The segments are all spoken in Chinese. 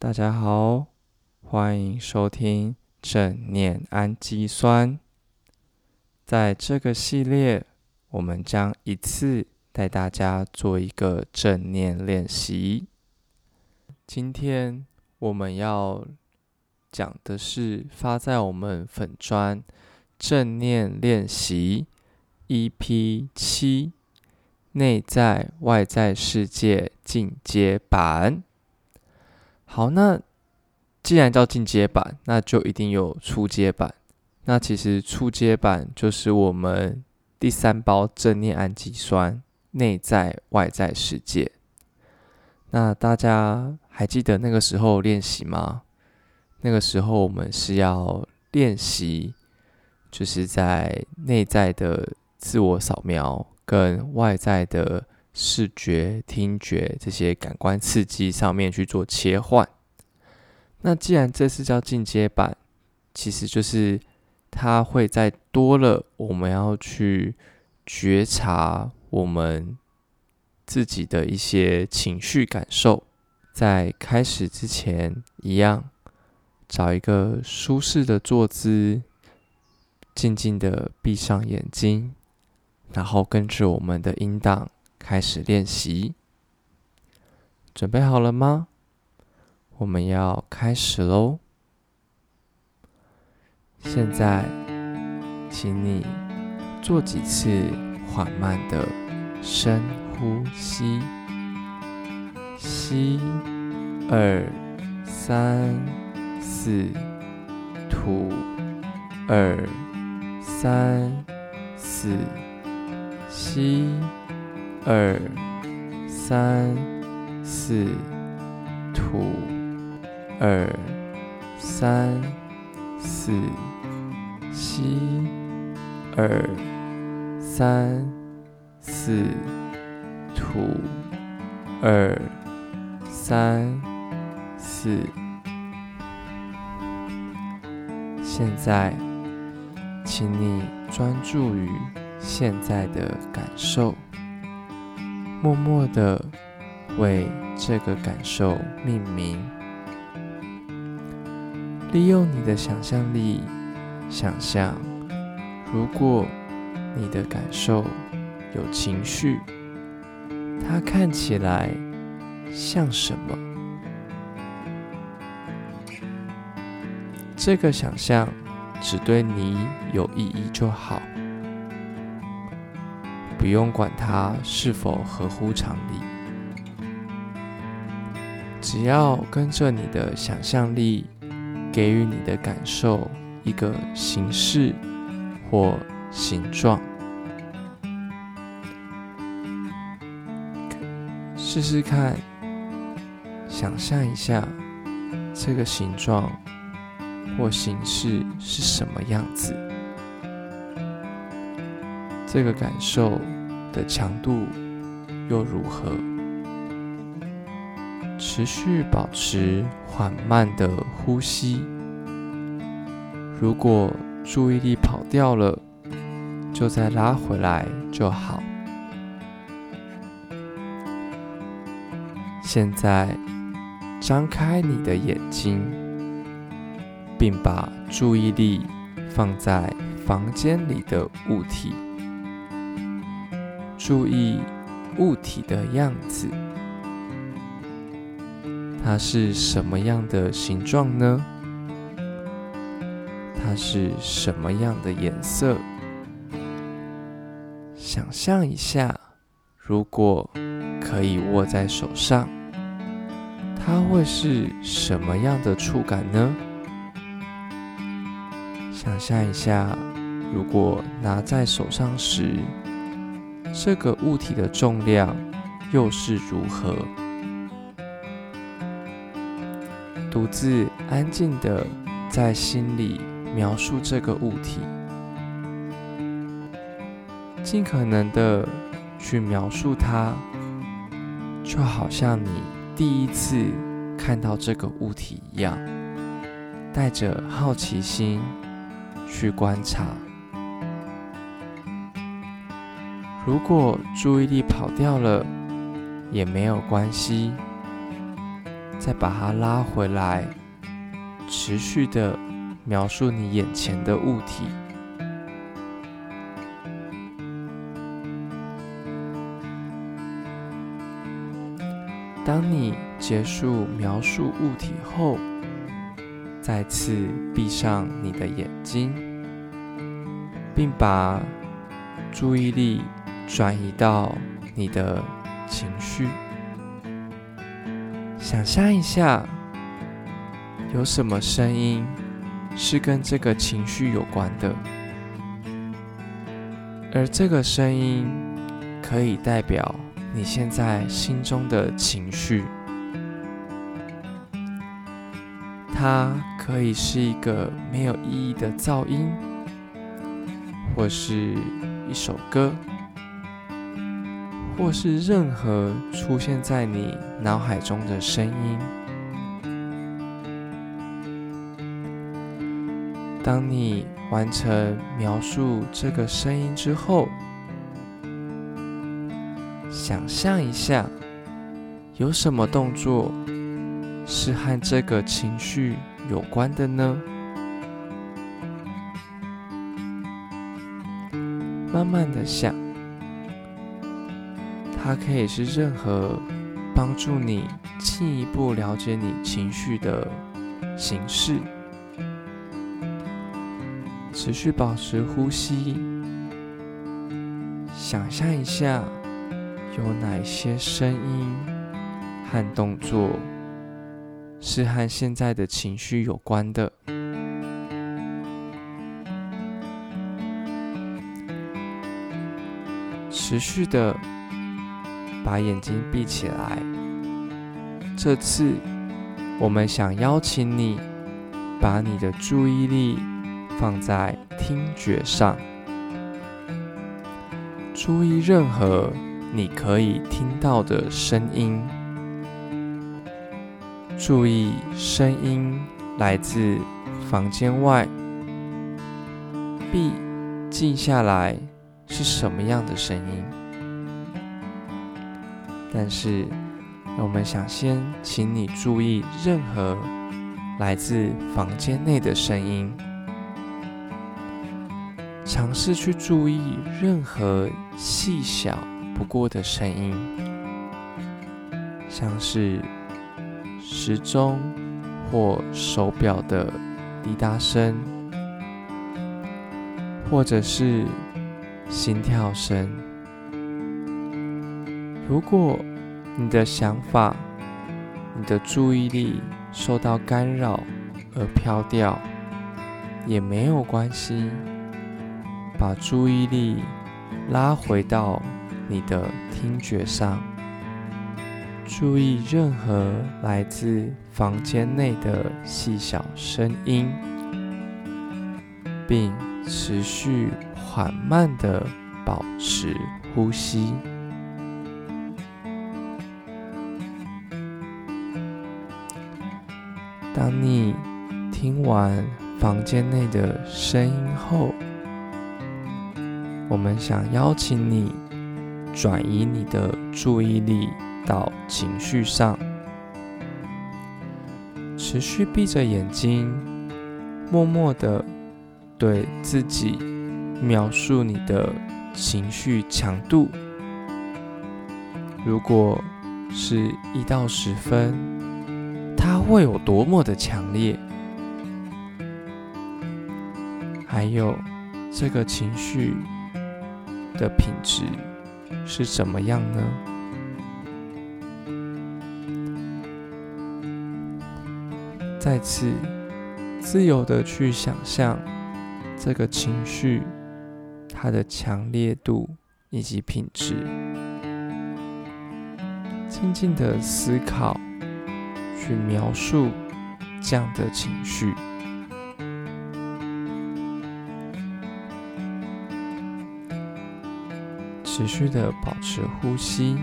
大家好，欢迎收听正念氨基酸。在这个系列，我们将一次带大家做一个正念练习。今天我们要讲的是发在我们粉砖正念练习 EP 七内在外在世界进阶版。好，那既然叫进阶版，那就一定有初阶版。那其实初阶版就是我们第三包正念氨基酸内在外在世界。那大家还记得那个时候练习吗？那个时候我们是要练习，就是在内在的自我扫描跟外在的。视觉、听觉这些感官刺激上面去做切换。那既然这是叫进阶版，其实就是它会在多了我们要去觉察我们自己的一些情绪感受。在开始之前，一样找一个舒适的坐姿，静静的闭上眼睛，然后跟着我们的音档。开始练习，准备好了吗？我们要开始喽！现在，请你做几次缓慢的深呼吸，吸二三四，吐二三四，吸。二三四，吐二三四，吸二三四，吐二三四。现在，请你专注于现在的感受。默默的为这个感受命名，利用你的想象力，想象如果你的感受有情绪，它看起来像什么？这个想象只对你有意义就好。不用管它是否合乎常理，只要跟着你的想象力，给予你的感受一个形式或形状，试试看，想象一下这个形状或形式是什么样子。这个感受的强度又如何？持续保持缓慢的呼吸。如果注意力跑掉了，就再拉回来就好。现在张开你的眼睛，并把注意力放在房间里的物体。注意物体的样子，它是什么样的形状呢？它是什么样的颜色？想象一下，如果可以握在手上，它会是什么样的触感呢？想象一下，如果拿在手上时。这个物体的重量又是如何？独自安静的在心里描述这个物体，尽可能的去描述它，就好像你第一次看到这个物体一样，带着好奇心去观察。如果注意力跑掉了，也没有关系。再把它拉回来，持续的描述你眼前的物体。当你结束描述物体后，再次闭上你的眼睛，并把注意力转移到你的情绪。想象一下，有什么声音是跟这个情绪有关的，而这个声音可以代表。你现在心中的情绪，它可以是一个没有意义的噪音，或是一首歌，或是任何出现在你脑海中的声音。当你完成描述这个声音之后，想象一下，有什么动作是和这个情绪有关的呢？慢慢的想，它可以是任何帮助你进一步了解你情绪的形式。持续保持呼吸，想象一下。有哪些声音和动作是和现在的情绪有关的？持续的把眼睛闭起来。这次，我们想邀请你把你的注意力放在听觉上，注意任何。你可以听到的声音，注意声音来自房间外。B，静下来是什么样的声音。但是，我们想先请你注意任何来自房间内的声音，尝试去注意任何细小。不过的声音，像是时钟或手表的滴答声，或者是心跳声。如果你的想法、你的注意力受到干扰而飘掉，也没有关系，把注意力拉回到。你的听觉上，注意任何来自房间内的细小声音，并持续缓慢的保持呼吸。当你听完房间内的声音后，我们想邀请你。转移你的注意力到情绪上，持续闭着眼睛，默默的对自己描述你的情绪强度。如果是一到十分，会有多么的强烈？还有这个情绪的品质。是怎么样呢？再次自由的去想象这个情绪，它的强烈度以及品质，静静的思考，去描述这样的情绪。持续的保持呼吸，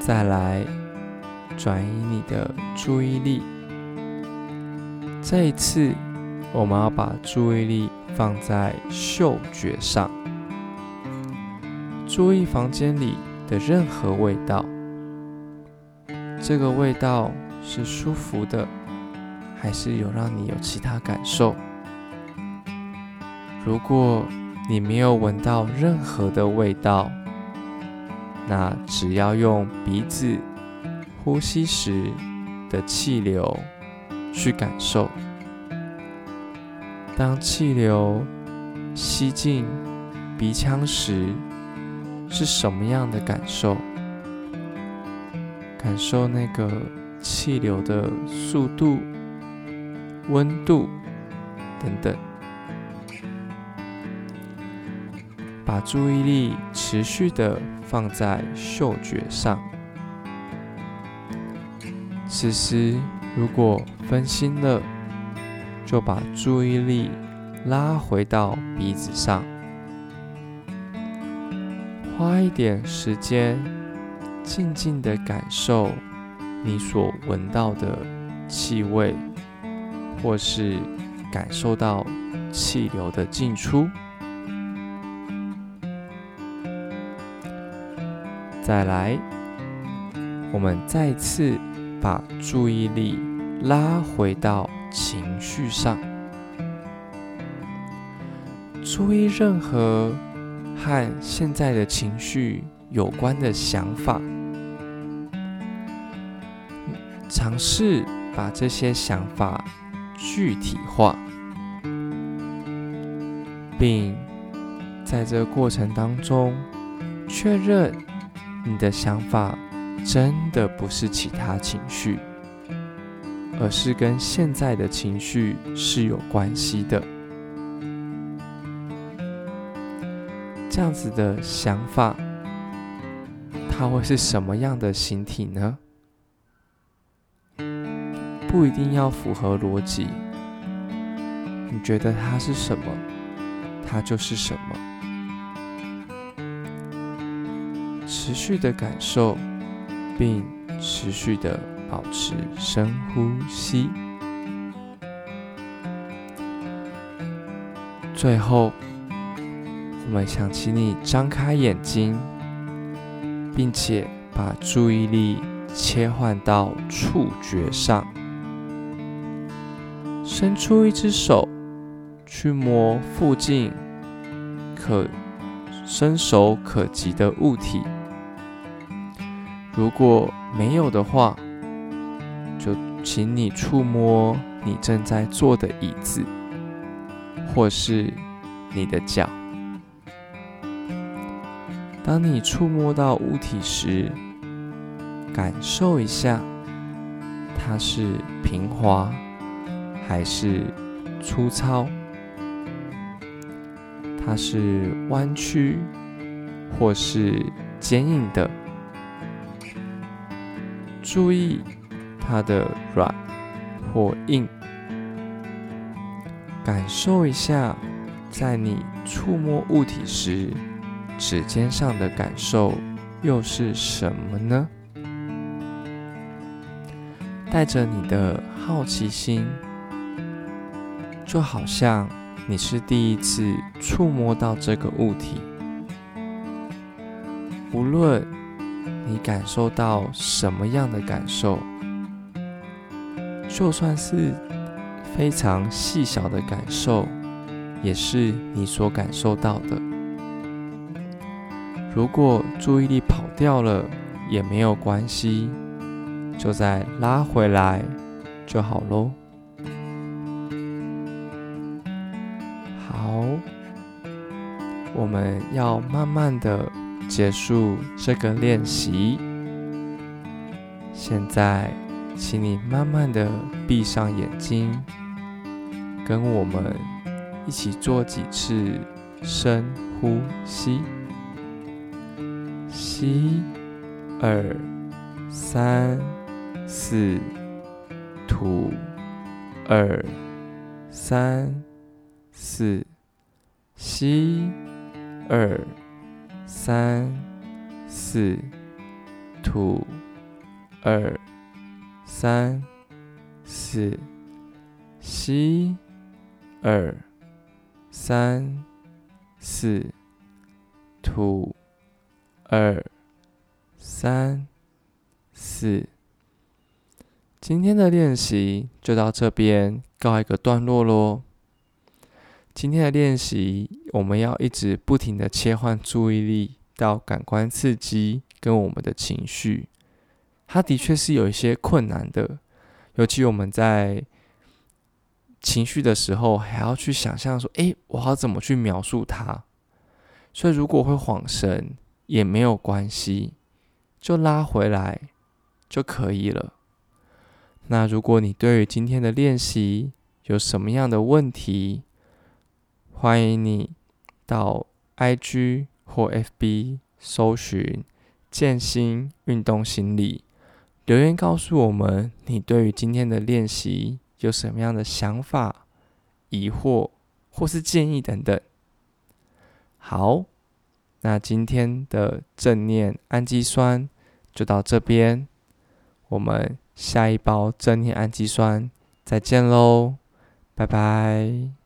再来转移你的注意力。这一次，我们要把注意力放在嗅觉上，注意房间里的任何味道，这个味道是舒服的，还是有让你有其他感受？如果你没有闻到任何的味道，那只要用鼻子呼吸时的气流去感受。当气流吸进鼻腔时，是什么样的感受？感受那个气流的速度、温度等等。把注意力持续的放在嗅觉上。此时，如果分心了，就把注意力拉回到鼻子上，花一点时间，静静的感受你所闻到的气味，或是感受到气流的进出。再来，我们再次把注意力拉回到情绪上，注意任何和现在的情绪有关的想法，尝试把这些想法具体化，并在这过程当中确认。你的想法真的不是其他情绪，而是跟现在的情绪是有关系的。这样子的想法，它会是什么样的形体呢？不一定要符合逻辑。你觉得它是什么，它就是什么。持续的感受，并持续的保持深呼吸。最后，我们想请你张开眼睛，并且把注意力切换到触觉上，伸出一只手去摸附近可伸手可及的物体。如果没有的话，就请你触摸你正在坐的椅子，或是你的脚。当你触摸到物体时，感受一下，它是平滑还是粗糙？它是弯曲或是坚硬的？注意它的软或硬，感受一下，在你触摸物体时，指尖上的感受又是什么呢？带着你的好奇心，就好像你是第一次触摸到这个物体，无论。你感受到什么样的感受？就算是非常细小的感受，也是你所感受到的。如果注意力跑掉了，也没有关系，就再拉回来就好喽。好，我们要慢慢的。结束这个练习。现在，请你慢慢的闭上眼睛，跟我们一起做几次深呼吸。吸，二，三，四，吐，二，三，四，吸，二。三、四、吐、二、三、四、吸、二、三、四、吐、二、三、四、今天的练习就到这边告一个段落喽。今天的练习，我们要一直不停的切换注意力到感官刺激跟我们的情绪，它的确是有一些困难的，尤其我们在情绪的时候，还要去想象说，诶，我要怎么去描述它？所以如果会晃神也没有关系，就拉回来就可以了。那如果你对于今天的练习有什么样的问题，欢迎你到 IG 或 FB 搜寻“健心运动心理”，留言告诉我们你对于今天的练习有什么样的想法、疑惑或是建议等等。好，那今天的正念氨基酸就到这边，我们。下一包正念氨基酸，再见喽，拜拜。